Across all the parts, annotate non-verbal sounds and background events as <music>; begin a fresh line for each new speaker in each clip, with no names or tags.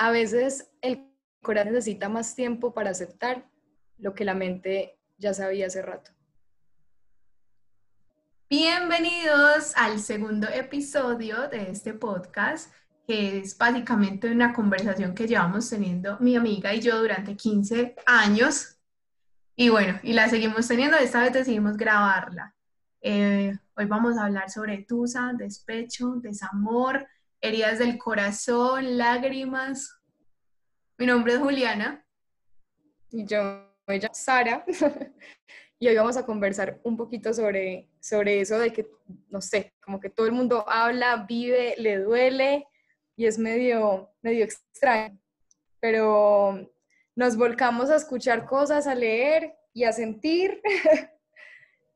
a veces el corazón necesita más tiempo para aceptar lo que la mente ya sabía hace rato.
Bienvenidos al segundo episodio de este podcast, que es básicamente una conversación que llevamos teniendo mi amiga y yo durante 15 años. Y bueno, y la seguimos teniendo, esta vez decidimos grabarla. Eh, hoy vamos a hablar sobre tusa, despecho, desamor, heridas del corazón, lágrimas. Mi nombre es Juliana.
Y yo, soy Sara. <laughs> y hoy vamos a conversar un poquito sobre, sobre eso de que, no sé, como que todo el mundo habla, vive, le duele y es medio, medio extraño. Pero nos volcamos a escuchar cosas, a leer y a sentir. <laughs>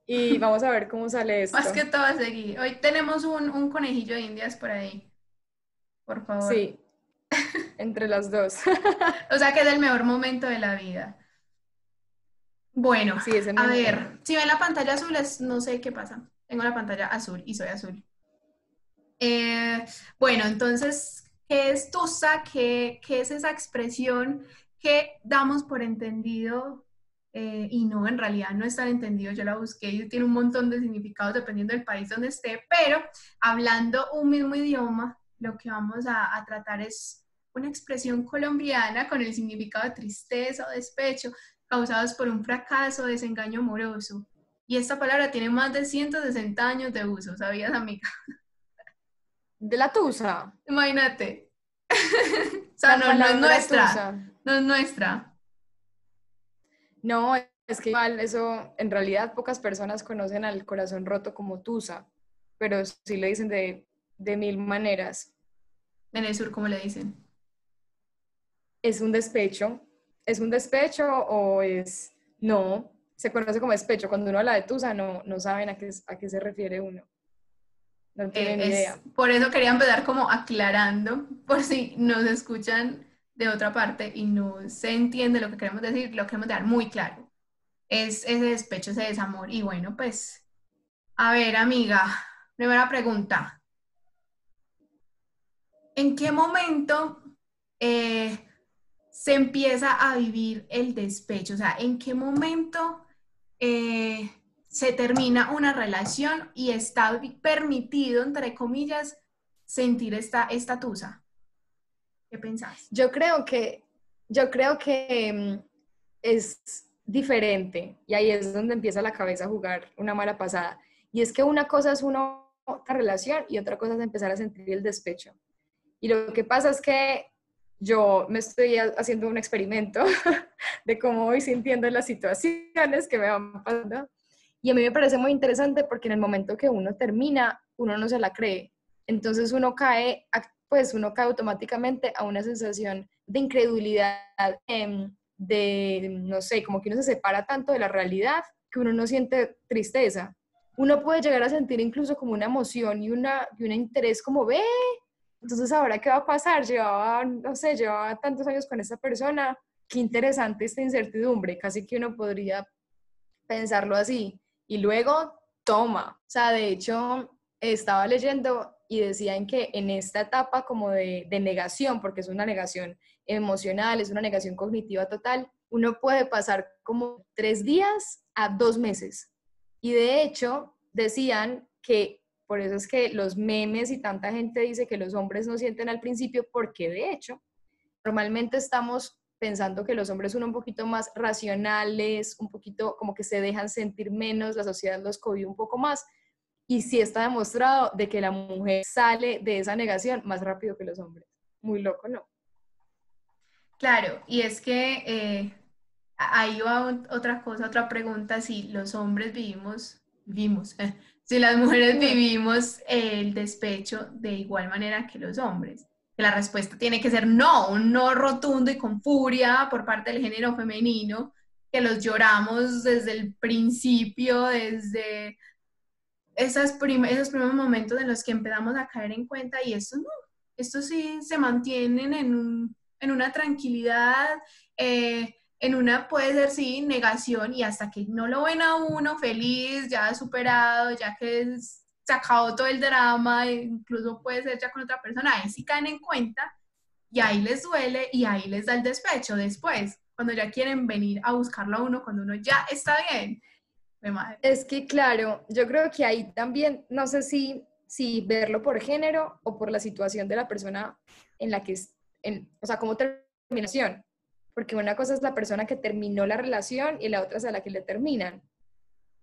y vamos a ver cómo sale esto.
Más que todo seguir. Hoy tenemos un, un conejillo de indias por ahí. Por favor.
Sí, <laughs> entre las dos. <laughs>
o sea que es el mejor momento de la vida. Bueno, sí, a ver, si ven la pantalla azul, es, no sé qué pasa. Tengo la pantalla azul y soy azul. Eh, bueno, entonces, ¿qué es TUSA? ¿Qué, ¿Qué, es esa expresión que damos por entendido? Eh, y no, en realidad no es tan entendido. Yo la busqué y tiene un montón de significados dependiendo del país donde esté, pero hablando un mismo idioma, lo que vamos a, a tratar es una expresión colombiana con el significado de tristeza o despecho, causados por un fracaso o desengaño amoroso. Y esta palabra tiene más de 160 años de uso, ¿sabías, amiga?
¿De la tusa?
Imagínate. <laughs> o sea, no, es nuestra. No es nuestra.
No, es que igual eso, en realidad pocas personas conocen al corazón roto como tusa, pero sí le dicen de, de mil maneras.
En el sur, ¿cómo le dicen?
Es un despecho, ¿es un despecho o es no? Se conoce como despecho. Cuando uno habla de tusa, no, no saben a qué, a qué se refiere uno. No tienen
eh,
idea.
Por eso quería empezar como aclarando, por si nos escuchan de otra parte y no se entiende lo que queremos decir, lo queremos dar muy claro. Es ese despecho, ese desamor. Y bueno, pues, a ver, amiga, primera pregunta. ¿En qué momento eh, se empieza a vivir el despecho? O sea, ¿en qué momento eh, se termina una relación y está permitido, entre comillas, sentir esta, esta tusa? ¿Qué pensás?
Yo creo que, yo creo que mm, es diferente y ahí es donde empieza la cabeza a jugar una mala pasada. Y es que una cosa es una relación y otra cosa es empezar a sentir el despecho. Y lo que pasa es que yo me estoy haciendo un experimento <laughs> de cómo voy sintiendo las situaciones que me van pasando. Y a mí me parece muy interesante porque en el momento que uno termina, uno no se la cree. Entonces uno cae, pues uno cae automáticamente a una sensación de incredulidad, em, de, no sé, como que uno se separa tanto de la realidad que uno no siente tristeza. Uno puede llegar a sentir incluso como una emoción y, una, y un interés como, ve, entonces, ¿ahora qué va a pasar? Llevaba, no sé, llevaba tantos años con esta persona. Qué interesante esta incertidumbre. Casi que uno podría pensarlo así. Y luego, toma. O sea, de hecho, estaba leyendo y decían que en esta etapa como de, de negación, porque es una negación emocional, es una negación cognitiva total, uno puede pasar como tres días a dos meses. Y de hecho, decían que por eso es que los memes y tanta gente dice que los hombres no sienten al principio, porque de hecho, normalmente estamos pensando que los hombres son un poquito más racionales, un poquito como que se dejan sentir menos, la sociedad los cohibe un poco más. Y sí está demostrado de que la mujer sale de esa negación más rápido que los hombres. Muy loco, ¿no?
Claro, y es que eh, ahí va otra cosa, otra pregunta, si los hombres vivimos, vivimos, <laughs> si las mujeres vivimos el despecho de igual manera que los hombres. Que la respuesta tiene que ser no, un no rotundo y con furia por parte del género femenino, que los lloramos desde el principio, desde esas esos primeros momentos en los que empezamos a caer en cuenta y esto no, esto sí se mantienen en, en una tranquilidad, eh, en una puede ser, sí, negación y hasta que no lo ven a uno feliz, ya superado, ya que se acabó todo el drama, incluso puede ser ya con otra persona, ahí sí caen en cuenta y ahí les duele y ahí les da el despecho después, cuando ya quieren venir a buscarlo a uno, cuando uno ya está bien.
Es que claro, yo creo que ahí también, no sé si, si verlo por género o por la situación de la persona en la que es, en, o sea, como terminación, porque una cosa es la persona que terminó la relación y la otra es a la que le terminan.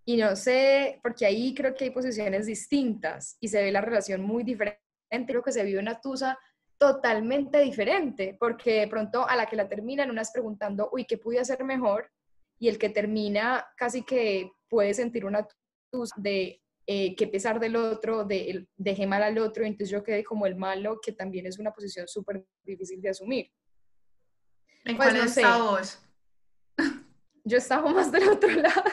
Y no sé, porque ahí creo que hay posiciones distintas y se ve la relación muy diferente. Creo que se vive una tusa totalmente diferente, porque de pronto a la que la terminan, una es preguntando, uy, ¿qué pude hacer mejor? Y el que termina casi que puede sentir una tusa de eh, que pesar del otro, de dejé mal al otro, entonces yo quedé como el malo, que también es una posición súper difícil de asumir.
¿En pues, cuál no vos? <laughs>
Yo estaba más del otro <laughs> lado.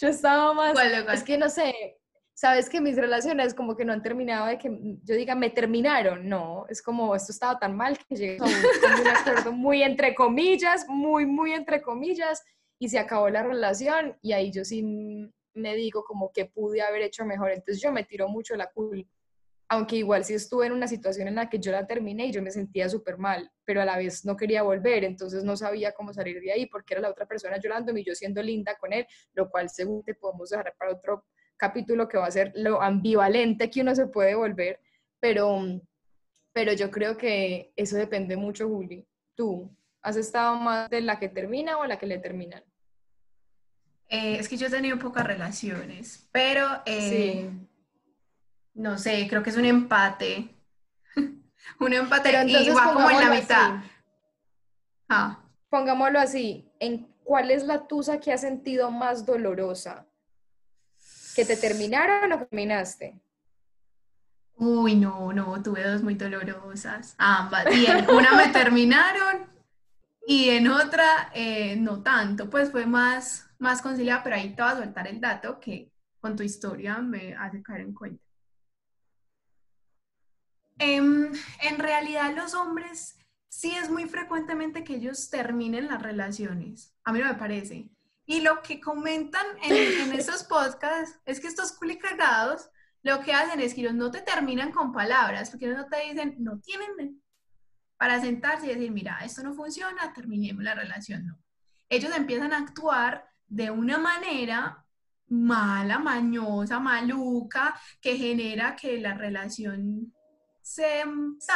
Yo estaba más... Es que no sé, sabes que mis relaciones como que no han terminado de que yo diga, me terminaron. No, es como, esto estaba tan mal que llegué a un acuerdo muy entre comillas, muy, muy entre comillas, y se acabó la relación y ahí yo sí me digo como que pude haber hecho mejor. Entonces yo me tiro mucho la culpa aunque igual sí estuve en una situación en la que yo la terminé y yo me sentía súper mal, pero a la vez no quería volver, entonces no sabía cómo salir de ahí porque era la otra persona llorando y yo siendo linda con él, lo cual según te podemos dejar para otro capítulo que va a ser lo ambivalente que uno se puede volver, pero, pero yo creo que eso depende mucho, Juli. ¿Tú has estado más de la que termina o la que le terminan?
Eh, es que yo he tenido pocas relaciones, pero... Eh, sí no sé, creo que es un empate. <laughs> un empate Pero entonces, y va como en la mitad.
Ah. Pongámoslo así, ¿en cuál es la tusa que has sentido más dolorosa? ¿Que te terminaron o terminaste?
Uy, no, no, tuve dos muy dolorosas. Ambas. Y en una me <laughs> terminaron y en otra eh, no tanto. Pues fue más, más conciliada, pero ahí te voy a soltar el dato que con tu historia me hace caer en cuenta. Em, en realidad los hombres sí es muy frecuentemente que ellos terminen las relaciones. A mí no me parece. Y lo que comentan en, esos podcasts es que estos culicagados lo que hacen es que ellos no te terminan con palabras, porque ellos no te dicen, no tienen para sentarse y decir, mira, esto no funciona, terminemos la relación. No. Ellos empiezan a actuar de una manera mala, mañosa, maluca, que genera que la relación se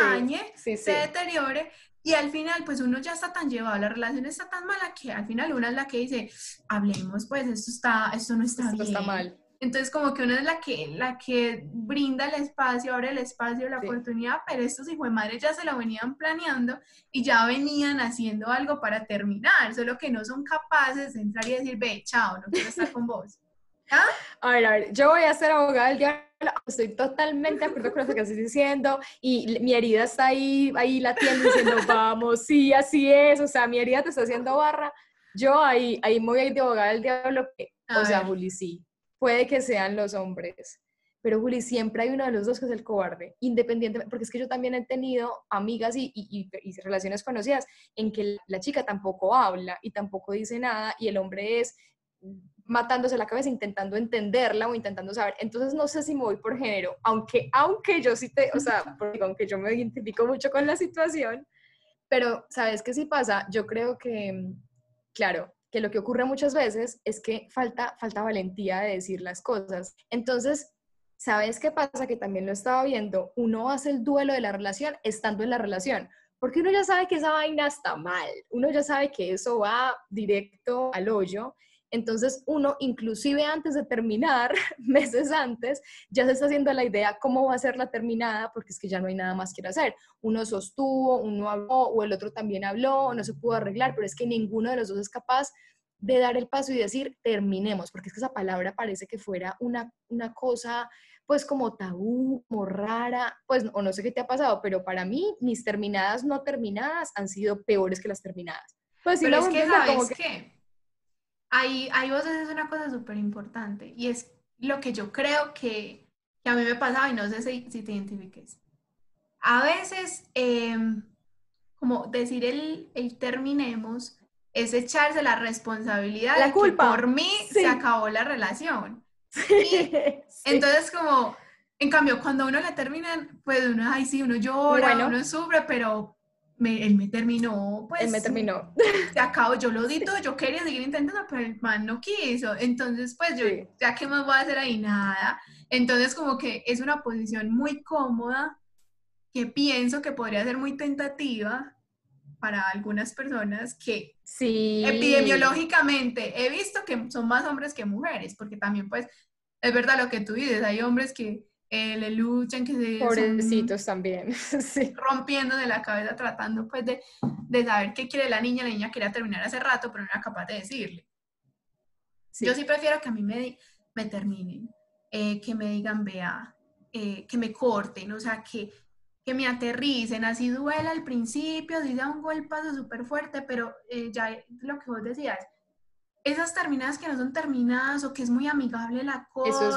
dañe, se deteriore y al final pues uno ya está tan llevado, la relación está tan mala que al final una es la que dice, hablemos pues esto está, esto no está esto
está mal.
Entonces como que una es la que, la que brinda el espacio, abre el espacio, la oportunidad, pero estos hijos de madre ya se lo venían planeando y ya venían haciendo algo para terminar, solo que no son capaces de entrar y decir, ve, chao, no quiero estar con vos.
¿Ah? A ver, a ver, yo voy a ser abogada del diablo, estoy totalmente de acuerdo con lo que estás diciendo y mi herida está ahí, ahí latiendo diciendo, <laughs> vamos, sí, así es, o sea, mi herida te está haciendo barra. Yo ahí, ahí me voy a ir de abogada del diablo, o sea, Juli, sí, puede que sean los hombres, pero Juli, siempre hay uno de los dos que es el cobarde, independientemente, porque es que yo también he tenido amigas y, y, y, relaciones conocidas en que la chica tampoco habla y tampoco dice nada y el hombre es matándose la cabeza intentando entenderla o intentando saber. Entonces no sé si me voy por género, aunque, aunque yo sí te, o sea, <laughs> aunque yo me identifico mucho con la situación, pero ¿sabes qué sí pasa? Yo creo que, claro, que lo que ocurre muchas veces es que falta, falta valentía de decir las cosas. Entonces, ¿sabes qué pasa? Que también lo estaba viendo, uno hace el duelo de la relación estando en la relación, porque uno ya sabe que esa vaina está mal, uno ya sabe que eso va directo al hoyo entonces uno, inclusive antes de terminar, <laughs> meses antes, ya se está haciendo la idea cómo va a ser la terminada, porque es que ya no hay nada más que hacer. Uno sostuvo, uno habló, o el otro también habló, o no se pudo arreglar, pero es que ninguno de los dos es capaz de dar el paso y decir, terminemos, porque es que esa palabra parece que fuera una, una cosa pues como tabú, como rara, pues o no sé qué te ha pasado, pero para mí mis terminadas no terminadas han sido peores que las terminadas.
Pues sí, pero es que sabes que ahí, ahí vos haces una cosa súper importante y es lo que yo creo que, que, a mí me pasaba y no sé si, si te identifiques. A veces, em, como decir el, el, terminemos es echarse la responsabilidad
la culpa.
por mí se acabó la relación. <laughs> Entonces, como, en cambio, cuando uno la terminan, pues uno, ay, sí, uno llora, uno sufre, pero él me terminó, pues.
Él me terminó.
Se acabó, yo lo di <laughs> todo, yo quería seguir intentando, pero el man no quiso. Entonces, pues yo, ya qué más voy a hacer ahí, nada. Entonces, como que es una posición muy cómoda que pienso que podría ser muy tentativa para algunas personas que
sí.
epidemiológicamente he visto que son más hombres que mujeres, porque también pues es verdad lo que tú dices, hay hombres que eh, le luchan, que se...
Pobrecitos también, <laughs> sí.
Rompiendo de la cabeza, tratando pues de, de, saber qué quiere la niña, la niña quería terminar hace rato, pero no era capaz de decirle. Yo sí prefiero que a mí me, me terminen, eh, que me digan, vea, eh, que me corten, o sea, que, que me aterricen, así duela al principio, así da un golpazo súper fuerte, pero ya lo que vos decías, esas terminadas que no son terminadas o que es muy amigable la cosa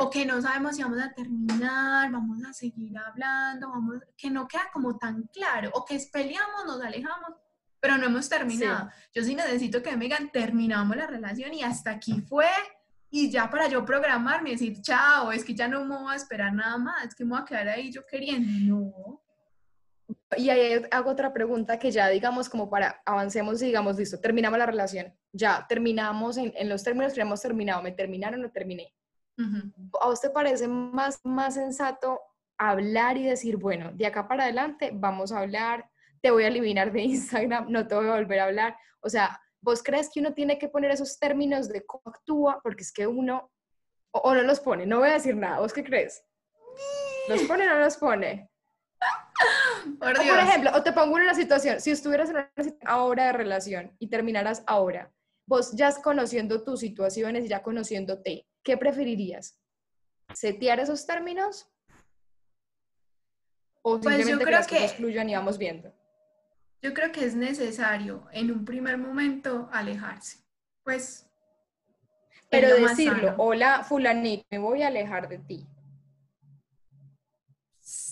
o que no sabemos si vamos a terminar, vamos a seguir hablando, vamos que no queda como tan claro o que peleamos, nos alejamos, pero no hemos terminado. Yo sí necesito que me digan, terminamos la relación y hasta aquí fue y ya para yo programarme y decir, chao, es que ya no me voy a esperar nada más, es que me voy a quedar ahí yo queriendo. No.
Y ahí hago otra pregunta que ya digamos como para avancemos y digamos, listo, terminamos la relación, ya terminamos en, en los términos que hemos terminado, me terminaron o terminé. ¿A usted parece más, más sensato hablar y decir, bueno, de acá para adelante vamos a hablar, te voy a eliminar de Instagram, no te voy a volver a hablar? O sea, ¿vos crees que uno tiene que poner esos términos de cómo actúa? Porque es que uno, o, o no los pone, no voy a decir nada, ¿vos qué crees? ¿Los pone o no los pone? <laughs> Por, ejemplo, o te pongo en una situación, si estuvieras en una situación ahora de relación y terminaras ahora, vos ya conociendo tus situaciones y ya conociéndote, ¿qué preferirías? ¿Setear esos términos? ¿O pues simplemente que las cosas fluyan y vamos viendo?
Yo creo que es necesario en un primer momento alejarse. Pues.
Pero decirlo, hola fulanito, me voy a alejar de ti.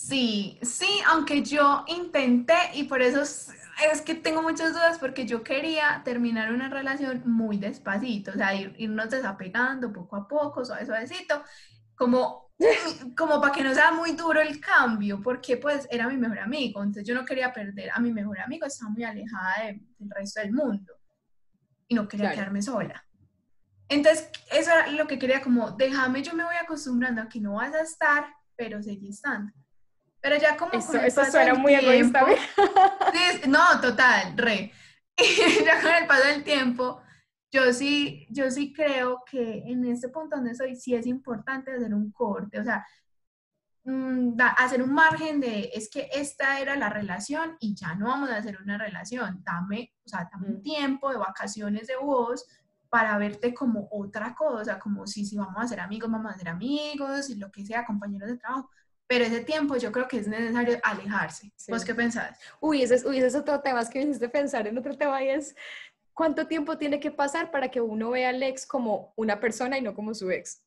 Sí, sí, aunque yo intenté y por eso es, que tengo muchas dudas porque yo quería terminar una relación muy despacito, o sea, irnos desapegando poco a poco, suave, suavecito, como, <laughs> como para que no sea muy duro el cambio, porque pues era mi mejor amigo, entonces yo no quería perder a mi mejor amigo, estaba muy alejada del resto del mundo y no quería quedarme sola. Entonces, eso era lo que quería, como, déjame, yo me voy acostumbrando a que no vas a estar, pero seguí estando. Pero ya como
eso, eso suena muy egoísta.
no, total, re. <laughs> ya con el paso del tiempo, yo sí, yo sí creo que en este punto donde soy, sí es importante hacer un corte, o sea, mm, hacer un margen de, es que esta era la relación y ya no vamos a hacer una relación, dame, o sea, dame un tiempo de vacaciones de vos para verte como otra cosa, como si, si vamos a ser amigos, vamos a ser amigos, y lo que sea, compañeros de trabajo, pero ese tiempo yo creo que es necesario alejarse. ¿Vos qué pensás?
Uy, ese es, uy, ese es otro tema, es que me hiciste pensar en otro tema y es cuánto tiempo tiene que pasar para que uno vea al ex como una persona y no como su ex.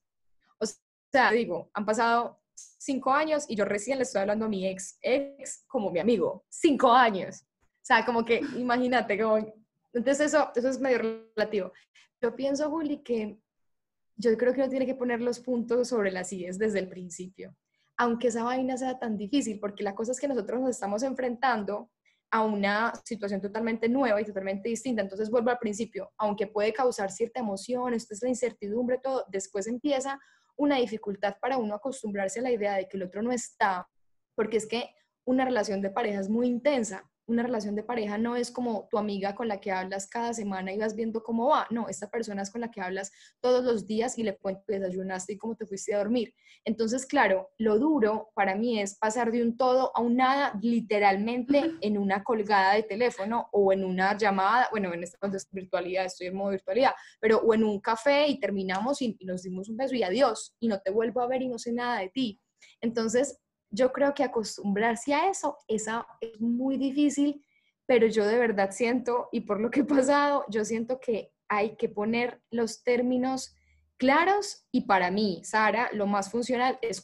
O sea, digo, han pasado cinco años y yo recién le estoy hablando a mi ex, ex como mi amigo, cinco años. O sea, como que imagínate, como... Entonces eso, eso es medio relativo. Yo pienso, Juli, que yo creo que uno tiene que poner los puntos sobre las IES desde el principio aunque esa vaina sea tan difícil, porque la cosa es que nosotros nos estamos enfrentando a una situación totalmente nueva y totalmente distinta. Entonces vuelvo al principio, aunque puede causar cierta emoción, esto es la incertidumbre, todo, después empieza una dificultad para uno acostumbrarse a la idea de que el otro no está, porque es que una relación de pareja es muy intensa una relación de pareja no es como tu amiga con la que hablas cada semana y vas viendo cómo va. No, esta persona es con la que hablas todos los días y le cuentas desayunaste y cómo te fuiste a dormir. Entonces, claro, lo duro para mí es pasar de un todo a un nada literalmente en una colgada de teléfono o en una llamada, bueno, en esta virtualidad, estoy en modo virtualidad, pero o en un café y terminamos y, y nos dimos un beso y adiós y no te vuelvo a ver y no sé nada de ti. Entonces, yo creo que acostumbrarse a eso es muy difícil, pero yo de verdad siento, y por lo que he pasado, yo siento que hay que poner los términos claros y para mí, Sara, lo más funcional es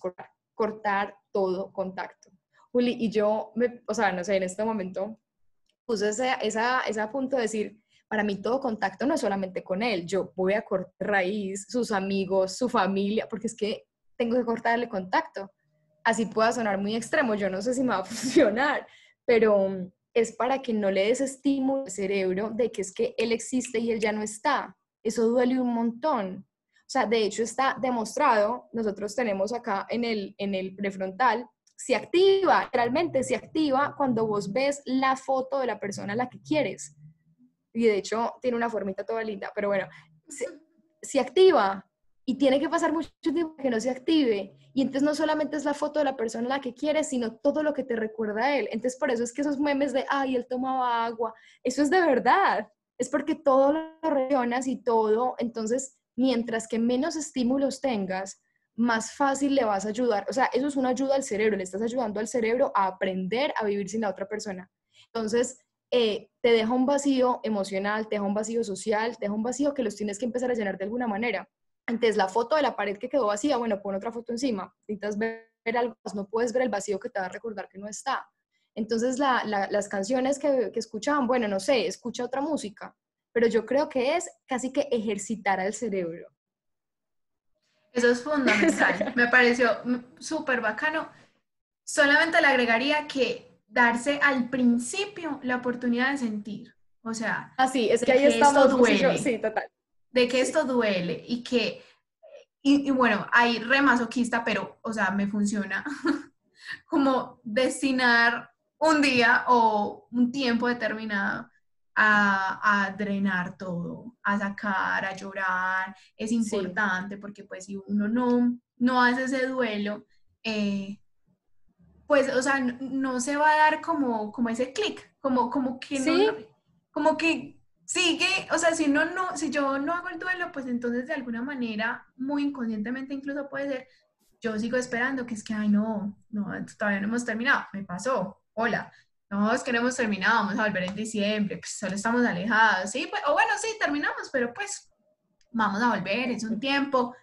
cortar, todo contacto. Juli, y yo, me, o sea, no sé, en este momento puse esa, esa, esa punto de decir, para mí todo contacto no es solamente con él, yo voy a cortar raíz, sus amigos, su familia, porque es que tengo que cortarle contacto así pueda sonar muy extremo, yo no sé si me va a <laughs> funcionar, pero es para que no le des estímulo al cerebro de que es que él existe y él ya no está. Eso duele un montón. O sea, de hecho está demostrado, nosotros tenemos acá en el, en el prefrontal, se activa, realmente se activa cuando vos ves la foto de la persona a la que quieres. Y de hecho tiene una formita toda linda, pero bueno, se, se activa y tiene que pasar mucho tiempo que no se active. Y entonces no solamente es la foto de la persona la que quieres, sino todo lo que te recuerda a él. Entonces por eso es que esos memes de, ay, él tomaba agua, eso es de verdad. Es porque todo lo relacionas y todo, entonces mientras que menos estímulos tengas, más fácil le vas a ayudar. O sea, eso es una ayuda al cerebro, le estás ayudando al cerebro a aprender a vivir sin la otra persona. Entonces, eh, te deja un vacío emocional, te deja un vacío social, te deja un vacío que los tienes que empezar a llenar de alguna manera. Antes la foto de la pared que quedó vacía, bueno, pon otra foto encima. Necesitas ver algo, no puedes ver el vacío que te va a recordar que no está. Entonces las canciones que, que escuchaban, bueno, no sé, escucha otra música, pero yo creo que es casi que ejercitar al cerebro.
Eso es fundamental. <laughs> Me pareció súper bacano. Solamente le agregaría que darse al principio la oportunidad de sentir. O sea,
así, es que ahí estamos.
duele.
sí, total
de que esto duele y que, y, bueno, hay re masoquista, pero, o sea, me funciona <laughs> como destinar un día o un tiempo determinado a, drenar todo, a sacar, a llorar. Es importante porque pues si uno no, no hace ese duelo, eh, pues, o sea, no, se va a dar como, como ese clic, como, como que no, como que sigue, o sea, si, no, no, si yo no hago el duelo, pues entonces de alguna manera, muy inconscientemente incluso puede ser, yo sigo esperando que es que, ay, no, no, todavía no hemos terminado, me pasó, hola, no, es que no hemos terminado, vamos a volver en diciembre, pues solo estamos alejados, sí, pues, o bueno, sí, terminamos, pero pues vamos a volver, es un tiempo.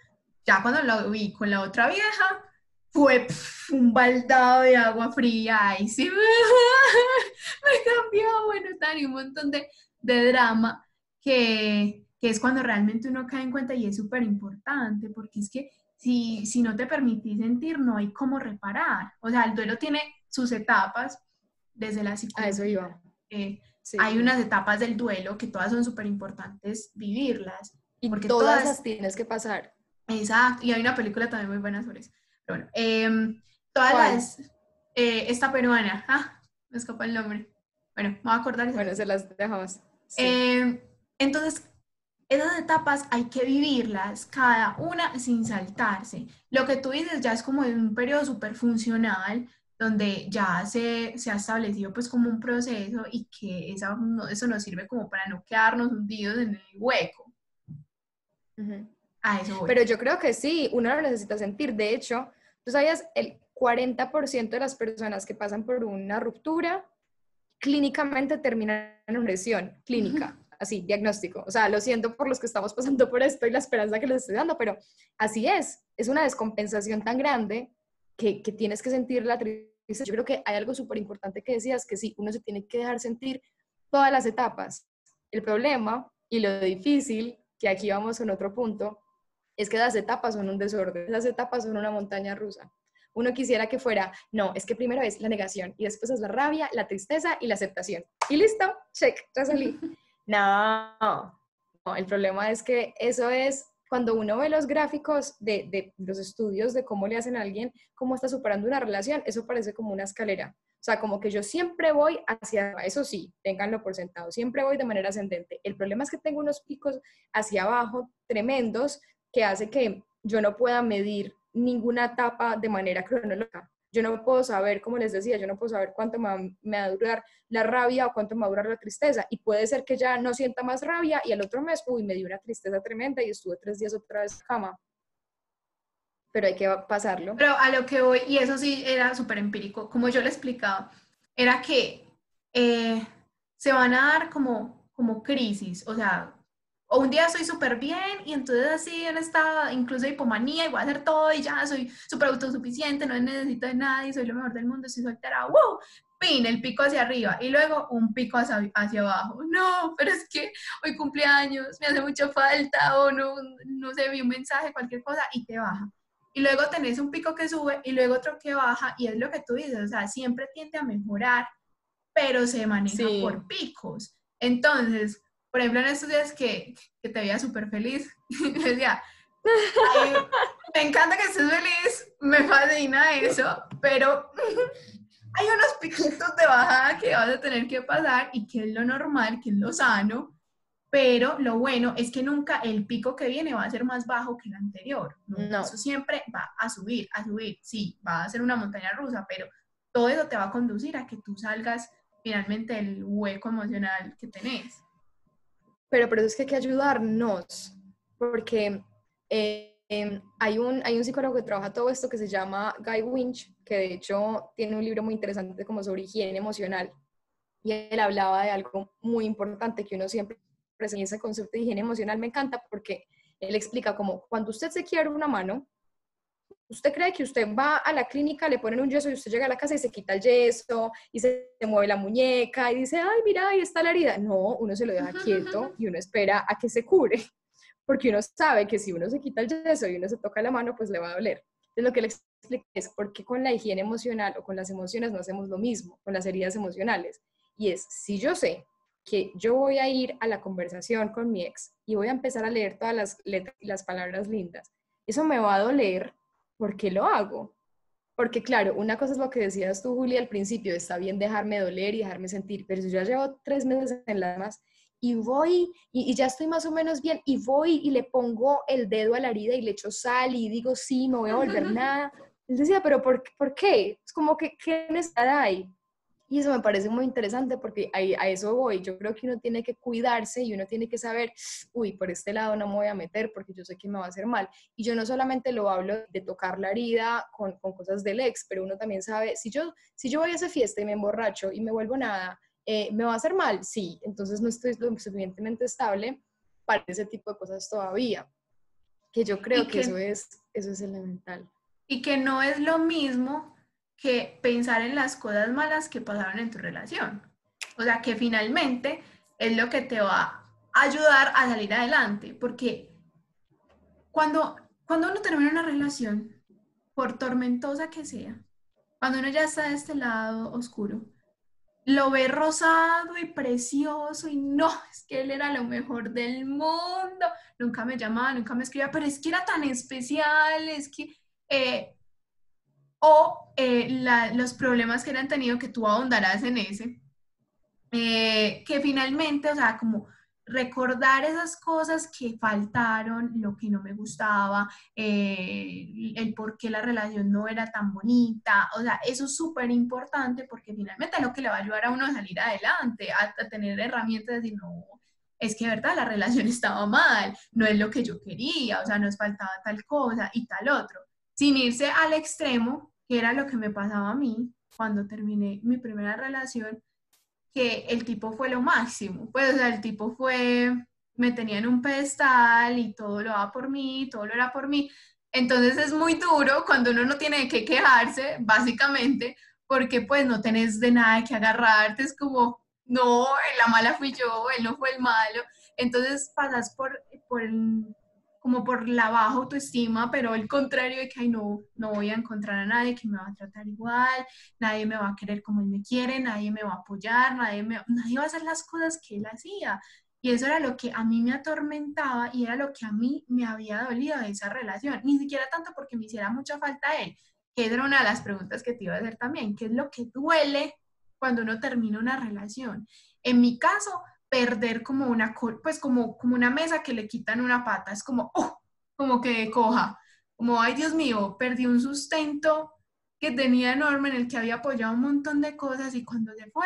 Ya cuando lo vi con la otra vieja, fue un baldado de agua fría y sí, <laughs> me cambió, bueno, está un montón de, de drama que, es cuando realmente uno cae en cuenta y es súper importante, porque es que si, si no te permitís sentir, no hay cómo reparar. O sea, el duelo tiene sus etapas desde la psicología.
eso iba.
Eh, hay unas etapas del duelo que todas son súper importantes vivirlas.
Y porque todas, las tienes que pasar.
Exacto, y hay una película también muy buena sobre eso. Pero bueno, em, todas las... Eh, esta peruana, ah, me escapa el nombre. Bueno, me voy a acordar.
Bueno, se las dejamos.
Em, entonces, esas etapas hay que vivirlas cada una sin saltarse. Lo que tú dices ya es como un periodo súper funcional, donde ya se, se, ha establecido pues como un proceso y que eso, eso nos sirve como para no quedarnos hundidos en el hueco.
A eso Pero yo creo que sí, uno lo necesita sentir. De hecho, tú sabías, el 40% de las personas que pasan por una ruptura clínicamente termina en una lesión clínica, así, diagnóstico. O sea, lo siento por los que estamos pasando por esto y la esperanza que les estoy dando, pero así es. Es una descompensación tan grande que, que tienes que sentir la tristeza. Yo creo que hay algo súper importante que decías, que sí, uno se tiene que dejar sentir todas las etapas. El problema y lo difícil, que aquí vamos en otro punto, es que las etapas son un desorden, las etapas son una montaña rusa uno quisiera que fuera, no, es que primero es la negación y después es la rabia, la tristeza y la aceptación. Y listo, check, ya salí. <laughs> No, no, el problema es que eso es cuando uno ve los gráficos de, de, los estudios de cómo le hacen a alguien, cómo está superando una relación, eso parece como una escalera. O sea, como que yo siempre voy hacia, eso sí, ténganlo por sentado, siempre voy de manera ascendente. El problema es que tengo unos picos hacia abajo tremendos que hace que yo no pueda medir ninguna etapa de manera cronológica. Yo no puedo saber, como les decía, yo no puedo saber cuánto me va, a durar la rabia o cuánto me va a durar la tristeza. Y puede ser que ya no sienta más rabia y al otro mes, uy, me dio una tristeza tremenda y estuve tres días otra vez en cama. Pero hay que pasarlo.
Pero a lo que voy, y eso sí era súper empírico, como yo le explicaba, era que eh, se van a dar como, como crisis, o sea, o un día soy súper bien y entonces así en esta incluso hipomanía y voy a hacer todo y ya soy súper autosuficiente, no necesito de nadie, soy lo mejor del mundo, estoy soltera, ¡wow! Pin, el pico hacia arriba y luego un pico hacia, hacia abajo. No, pero es que hoy cumpleaños, me hace mucha falta o no, no sé, vi un mensaje, cualquier cosa y te baja. Y luego tenés un pico que sube y luego otro que baja y es lo que tú dices, o sea, siempre tiende a mejorar pero se maneja por picos. Entonces, por ejemplo, en estos días que, que te veía súper feliz, <laughs> decía, me encanta que estés feliz, me fascina eso, pero <laughs> hay unos piquitos de bajada que vas a tener que pasar y que es lo normal, que es lo sano, pero lo bueno es que nunca el pico que viene va a ser más bajo que el anterior. No. Eso siempre va a subir, a subir. Sí, va a ser una montaña rusa, pero todo eso te va a conducir a que tú salgas finalmente del hueco emocional que tenés.
Pero por eso es que hay que ayudarnos, porque eh, hay, un, hay un psicólogo que trabaja todo esto que se llama Guy Winch, que de hecho tiene un libro muy interesante como sobre higiene emocional. Y él hablaba de algo muy importante que uno siempre ese concepto de higiene emocional me encanta porque él explica como cuando usted se quiere una mano, usted cree que usted va a la clínica, le ponen un yeso y usted llega a la casa y se quita el yeso y se, mueve la muñeca y dice, ay, mira, ahí está la herida. No, uno se lo deja quieto y uno espera a que se cure, porque uno sabe que si uno se quita el yeso y uno se toca la mano, pues le va a doler. Entonces lo que le explica es por qué con la higiene emocional o con las emociones no hacemos lo mismo, con las heridas emocionales. Y es, si yo sé que yo voy a ir a la conversación con mi ex y voy a empezar a leer todas las, las palabras lindas. Eso me va a doler porque lo hago. Porque claro, una cosa es lo que decías tú, Julia, al principio, está bien dejarme doler y dejarme sentir, pero si yo ya llevo tres meses en las más y voy y, ya estoy más o menos bien y voy y le pongo el dedo a la herida y le echo sal y digo, sí, no voy a volver nada. Él decía, pero ¿por, ¿por qué? Es como que, ¿qué necesidad hay? Y eso me parece muy interesante porque a eso voy. Yo creo que uno tiene que cuidarse y uno tiene que saber, uy, por este lado no me voy a meter porque yo sé que me va a hacer mal. Y yo no solamente lo hablo de tocar la herida con, con cosas del ex, pero uno también sabe, si yo, si yo voy a esa fiesta y me emborracho y me vuelvo nada, eh, ¿me va a hacer mal? Sí, entonces no estoy lo suficientemente estable para ese tipo de cosas todavía. Que yo creo que, que eso, es, eso es elemental.
Y que no es lo mismo que pensar en las cosas malas que pasaron en tu relación. O sea, que finalmente es lo que te va a ayudar a salir adelante, porque cuando, cuando uno termina una relación, por tormentosa que sea, cuando uno ya está de este lado oscuro, lo ve rosado y precioso y no, es que él era lo mejor del mundo, nunca me llamaba, nunca me escribía, pero es que era tan especial, es que eh, o eh, los problemas que han tenido, que tú ahondarás en ese, eh, que finalmente, o sea, como recordar esas cosas que faltaron, lo que no me gustaba, eh, el por qué la relación no era tan bonita, o sea, eso es súper importante porque finalmente es lo que le va a ayudar a uno a salir adelante, a, a tener herramientas de decir, no, es que verdad la relación <laughs> estaba mal, no es lo que yo quería, o sea, nos faltaba tal cosa y tal otro, sin irse al extremo que era lo que me pasaba a mí cuando terminé mi primera relación, que el tipo fue lo máximo. Pues, o sea, el tipo fue, me tenía en un pedestal y todo lo daba por mí, todo lo era por mí. Entonces es muy duro cuando uno no tiene que quejarse, básicamente, porque pues no tenés de nada que agarrarte, es como, no, la mala fui yo, él no fue el malo. Entonces pasas por, por como por la baja autoestima, pero el contrario de que, ay, no, no voy a encontrar a nadie que me va a tratar igual, nadie me va a querer como él me quiere, nadie me va a apoyar, nadie, me, nadie va a hacer las cosas que él hacía. Y eso era lo que a mí me atormentaba y era lo que a mí me había dolido de esa relación. Ni siquiera tanto porque me hiciera mucha falta él, que era una de las preguntas que te iba a hacer también, ¿qué es lo que duele cuando uno termina una relación? En mi caso, perder como una, pues como, como una mesa que le quitan una pata, es como, oh, como que coja, como, ay Dios mío, perdí un sustento que tenía enorme en el que había apoyado un montón de cosas y cuando se fue,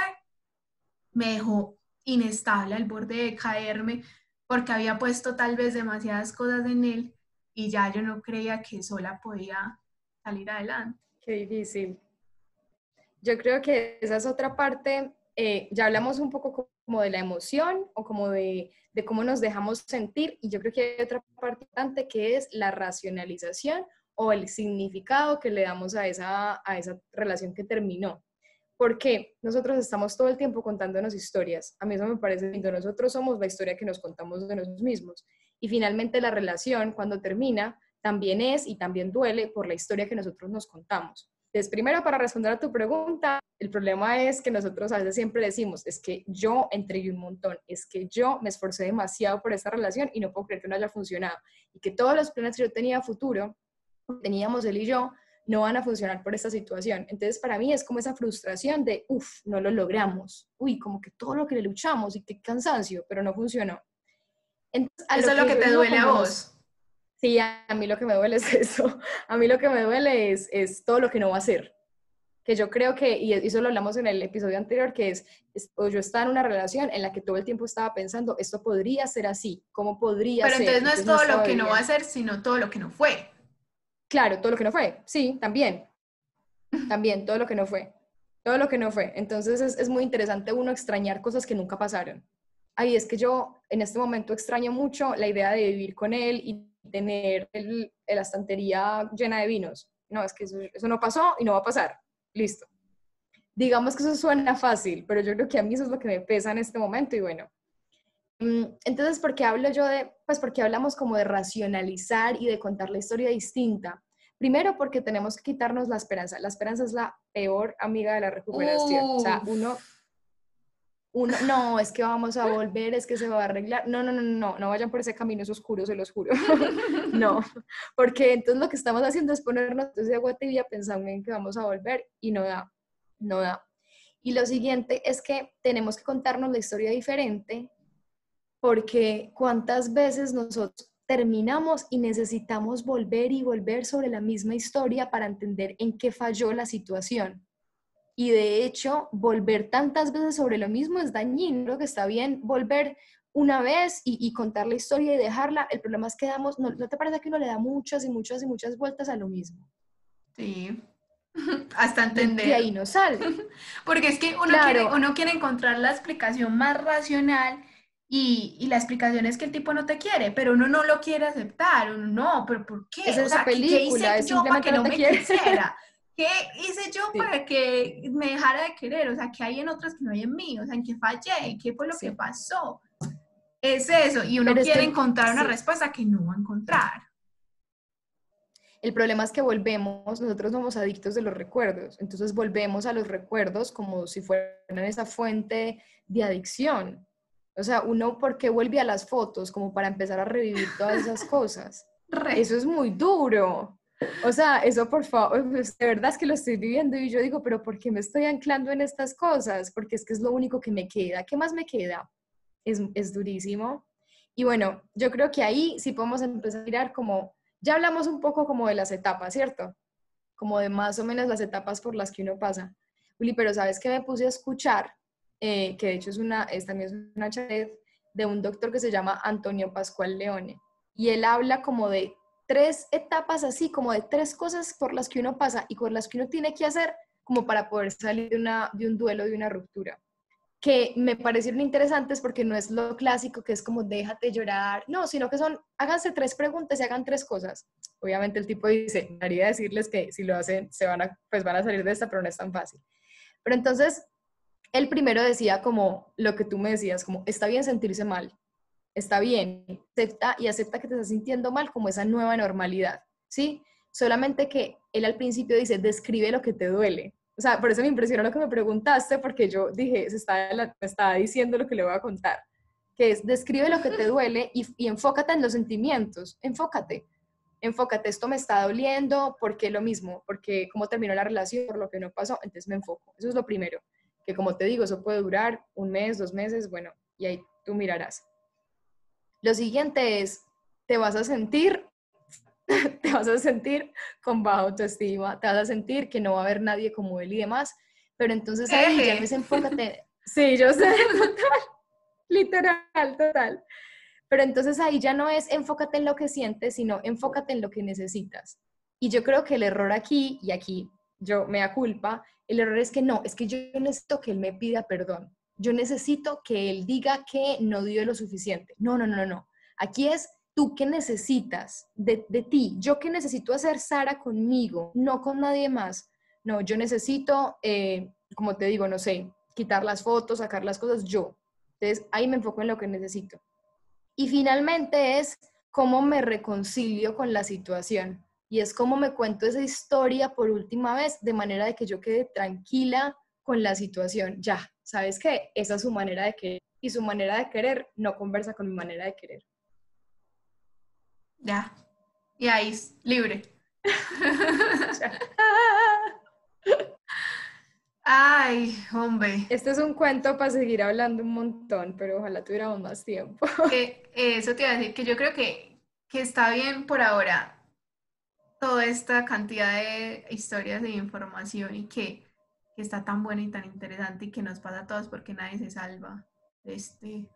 me dejó inestable al borde de caerme porque había puesto tal vez demasiadas cosas en él y ya yo no creía que sola podía salir adelante.
Qué difícil. Yo creo que esa es otra parte, eh, ya hablamos un poco como de la emoción o como de, de, cómo nos dejamos sentir. Y yo creo que hay otra parte importante que es la racionalización o el significado que le damos a esa, a esa relación que terminó. Porque nosotros estamos todo el tiempo contándonos historias. A mí eso me parece lindo. Nosotros somos la historia que nos contamos de nosotros mismos. Y finalmente la relación, cuando termina, también es y también duele por la historia que nosotros nos contamos. Entonces, primero, para responder a tu pregunta, El problema es que nosotros a veces siempre decimos, es que yo entregué un montón, es que yo me esforcé demasiado por esta relación y no puedo creer que no haya funcionado. Y que todos los planes que yo tenía a futuro, teníamos él y yo, no van a funcionar por esta situación. Entonces, para mí es como esa frustración de, uff, no lo logramos. Uy, como que todo lo que le luchamos y qué cansancio, pero no funcionó.
Eso es lo que te duele a vos.
Sí, a mí lo que me duele es eso. <laughs> A mí lo que me duele es, es todo lo que no va a ser. Que yo creo que, y eso lo hablamos en el episodio anterior, que es, o yo estaba en una relación en la que todo el tiempo estaba pensando, esto podría ser así, ¿cómo podría
ser?
Pero
entonces no es todo lo que no va a ser, sino todo lo que no fue.
Claro, todo lo que no fue, sí, también. <laughs> También, todo lo que no fue. Todo lo que no fue. Entonces es, es muy interesante uno extrañar cosas que nunca pasaron. Ahí es que yo en este momento extraño mucho la idea de vivir con él y tener el, la estantería llena de vinos. No, es que eso, eso no pasó y no va a pasar. Listo. Digamos que eso suena fácil, pero yo creo que a mí eso es lo que me pesa en este momento y bueno, Mm, entonces, ¿por qué hablo yo de, pues porque hablamos como de racionalizar y de contar la historia distinta? Primero porque tenemos que quitarnos la esperanza. La esperanza es la peor amiga de la recuperación. O sea, uno, uno, <laughs> no, es que vamos a volver, es que se va a arreglar. No, no, no, no, no vayan por ese camino, es oscuro, se los juro. <laughs> no, porque entonces lo que estamos haciendo es ponernos de agua tibia pensando en que vamos a volver y no da, no da. Y lo siguiente es que tenemos que contarnos la historia diferente porque cuántas veces nosotros terminamos y necesitamos volver y volver sobre la misma historia para entender en qué falló la situación. Y de hecho, volver tantas veces sobre lo mismo es dañino, creo que está bien volver una vez y, contar la historia y dejarla. El problema es que damos, ¿no, te parece que uno le da muchas y muchas y muchas vueltas a lo mismo?
Sí, <laughs> hasta entender.
Y ahí no sale. <laughs>
Porque es que uno, quiere, uno quiere encontrar la explicación más racional y, la explicación es que el tipo no te quiere, pero uno no lo quiere aceptar, uno no, pero ¿por qué?
Es esa película, ¿qué hice yo para que no, me quisiera? <laughs>
¿Qué hice yo para que me dejara de querer? O sea, ¿qué hay en otras que no hay en mí? O sea, ¿en qué fallé? ¿Qué fue lo que pasó? Es eso, y uno quiere encontrar una respuesta que no va a encontrar.
El problema es que volvemos, nosotros somos adictos de los recuerdos, entonces volvemos a los recuerdos como si fueran esa fuente de adicción. O sea, uno porque vuelve a las fotos como para empezar a revivir todas esas <laughs> cosas. Eso es muy duro. O sea, eso por favor, pues, de verdad es que lo estoy viviendo y yo digo, pero ¿por qué me estoy anclando en estas cosas? Porque es que es lo único que me queda. ¿Qué más me queda? Es, es durísimo. Y bueno, yo creo que ahí sí podemos empezar a mirar como, ya hablamos un poco como de las etapas, ¿cierto? Como de más o menos las etapas por las que uno pasa. Uli, pero ¿sabes qué me puse a escuchar? Eh, que de hecho es, una, es también es una charla de un doctor que se llama Antonio Pascual Leone. Y él habla como de tres etapas así, como de tres cosas por las que uno pasa y por las que uno tiene que hacer como para poder salir de, una, de un duelo, de una ruptura. Que me parecieron interesantes porque no es lo clásico que es como déjate llorar, no, sino que son, háganse tres preguntas y hagan tres cosas. Obviamente el tipo dice, haría decirles que si lo hacen, se van a, pues van a salir de esta, pero no es tan fácil. Pero entonces, el primero decía como lo que tú me decías, como está bien sentirse mal, está bien, acepta y acepta que te estás sintiendo mal como esa nueva normalidad, ¿sí? Solamente que él al principio dice, describe lo que te duele. O sea, por eso me impresionó lo que me preguntaste, porque yo dije, se está, diciendo lo que le voy a contar, que es, describe lo que te duele y, y enfócate en los sentimientos, enfócate, enfócate, esto me está doliendo, ¿por qué lo mismo? Porque cómo terminó la relación, por lo que no pasó, entonces me enfoco. Eso es lo primero que como te digo, eso puede durar un mes, dos meses, bueno, y ahí tú mirarás. Lo siguiente es, te vas a sentir, <laughs> te vas a sentir con baja autoestima, te vas a sentir que no va a haber nadie como él y demás, pero entonces ahí ya me enfócate. Sí, yo sé, <laughs> total, literal, total. Pero entonces ahí ya no es enfócate en lo que sientes, sino enfócate en lo que necesitas. Y yo creo que el error aquí, y aquí yo me da culpa, el error es que no, es que yo necesito que él me pida perdón. Yo necesito que él diga que no dio lo suficiente. No, no, no, no. Aquí es tú qué necesitas de, ti. Yo qué necesito hacer Sara conmigo, no con nadie más. No, yo necesito, eh, como te digo, no sé, quitar las fotos, sacar las cosas yo. Entonces ahí me enfoco en lo que necesito. Y finalmente es cómo me reconcilio con la situación y es como me cuento esa historia por última vez, de manera de que yo quede tranquila con la situación. Ya, ¿sabes qué? Esa es su manera de querer y su manera de querer no conversa con mi manera de querer.
Ya. Y ahí es libre. Ay, hombre.
Este es un cuento para seguir hablando un montón, pero ojalá tuviéramos más tiempo. <laughs>
eso te iba a decir, que yo creo que, que está bien por ahora toda esta cantidad de historias de información y que, que, está tan buena y tan interesante y que nos pasa a todos porque nadie se salva este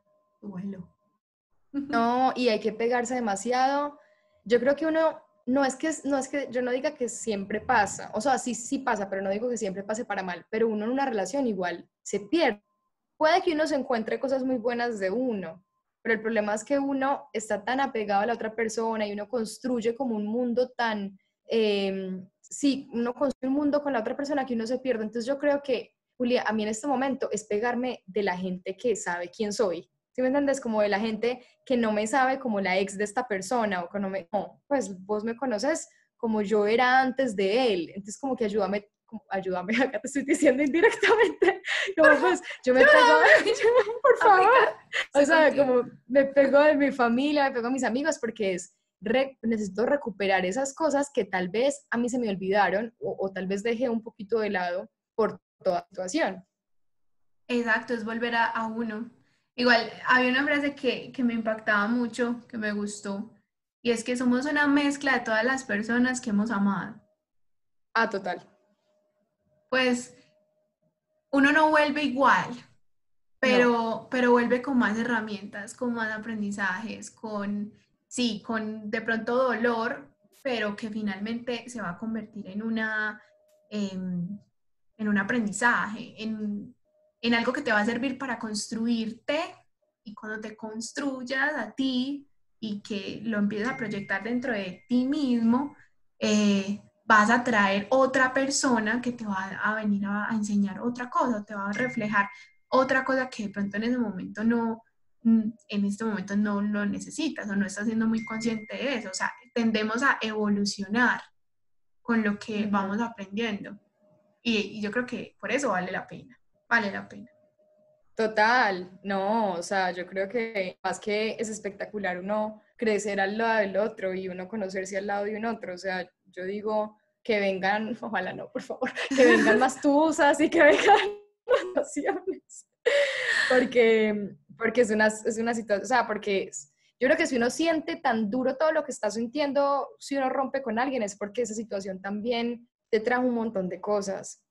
duelo. <laughs>
No, y hay que pegarse demasiado. Yo creo que uno no es que, no es que yo no diga que siempre pasa, o sea, sí, sí pasa, pero no digo que siempre pase para mal, pero uno en una relación igual se pierde. Puede que uno se encuentre cosas muy buenas de uno, pero el problema es que uno está tan apegado a la otra persona y uno construye como un mundo tan, em, sí, uno construye un mundo con la otra persona que uno se pierde. Entonces yo creo que, Julia, a mí en este momento es pegarme de la gente que sabe quién soy ¿Sí me entiendes? Como de la gente que no me sabe como la ex de esta persona o que no me, no, pues vos me conoces como yo era antes de él. Entonces como que ayúdame, ayúdame, <laughs> acá te estoy diciendo indirectamente, <laughs> como pues yo me <laughs> pego, por favor, o sea, como me pego de mi familia, me pego de mis amigos porque es, necesito recuperar esas cosas que tal vez a mí se me olvidaron o, o tal vez dejé un poquito de lado por toda situación.
Exacto, es volver a, a uno. Igual, había una frase que, me impactaba mucho, que me gustó, y es que somos una mezcla de todas las personas que hemos amado.
Ah, total.
Pues uno no vuelve igual, pero, pero vuelve con más herramientas, con más aprendizajes, con, sí, con de pronto dolor, pero que finalmente se va a convertir en una, em, en un aprendizaje, en, en algo que te va a servir para construirte y cuando te construyas a ti y que lo empieces a proyectar dentro de ti mismo, eh, vas a traer otra persona que te va a venir a, enseñar otra cosa, te va a reflejar otra cosa que de pronto en ese momento no, en este momento no lo necesitas o no estás siendo muy consciente de eso. O sea, tendemos a evolucionar con lo que vamos aprendiendo. y yo creo que por eso vale la pena vale la pena.
Total, no, o sea, yo creo que más que es espectacular uno crecer al lado del otro y uno conocerse al lado de un otro, o sea, yo digo que vengan, <laughs> ojalá no, por favor, que vengan más <laughs> tusas y que vengan <laughs> relaciones, porque, porque es una, es una situación, o sea, porque yo creo que si uno siente tan duro todo lo que está sintiendo, si uno rompe con alguien, es porque esa situación también te trajo un montón de cosas.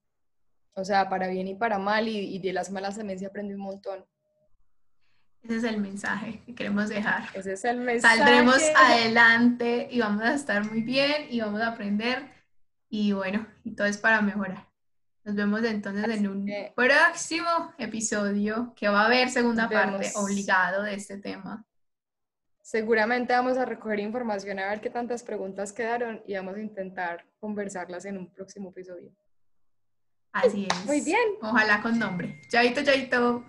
O sea, para bien y para mal, y, de las malas también se aprende un montón.
Ese es el mensaje que queremos dejar.
Ese es el mensaje.
Saldremos adelante y vamos a estar muy bien y vamos a aprender. Y bueno, y todo es para mejorar. Nos vemos entonces en un próximo episodio que va a haber segunda parte obligado de este tema.
Seguramente vamos a recoger información a ver qué tantas preguntas quedaron y vamos a intentar conversarlas en un próximo episodio.
Así es.
Muy bien.
Ojalá con nombre. Chaito, chaito.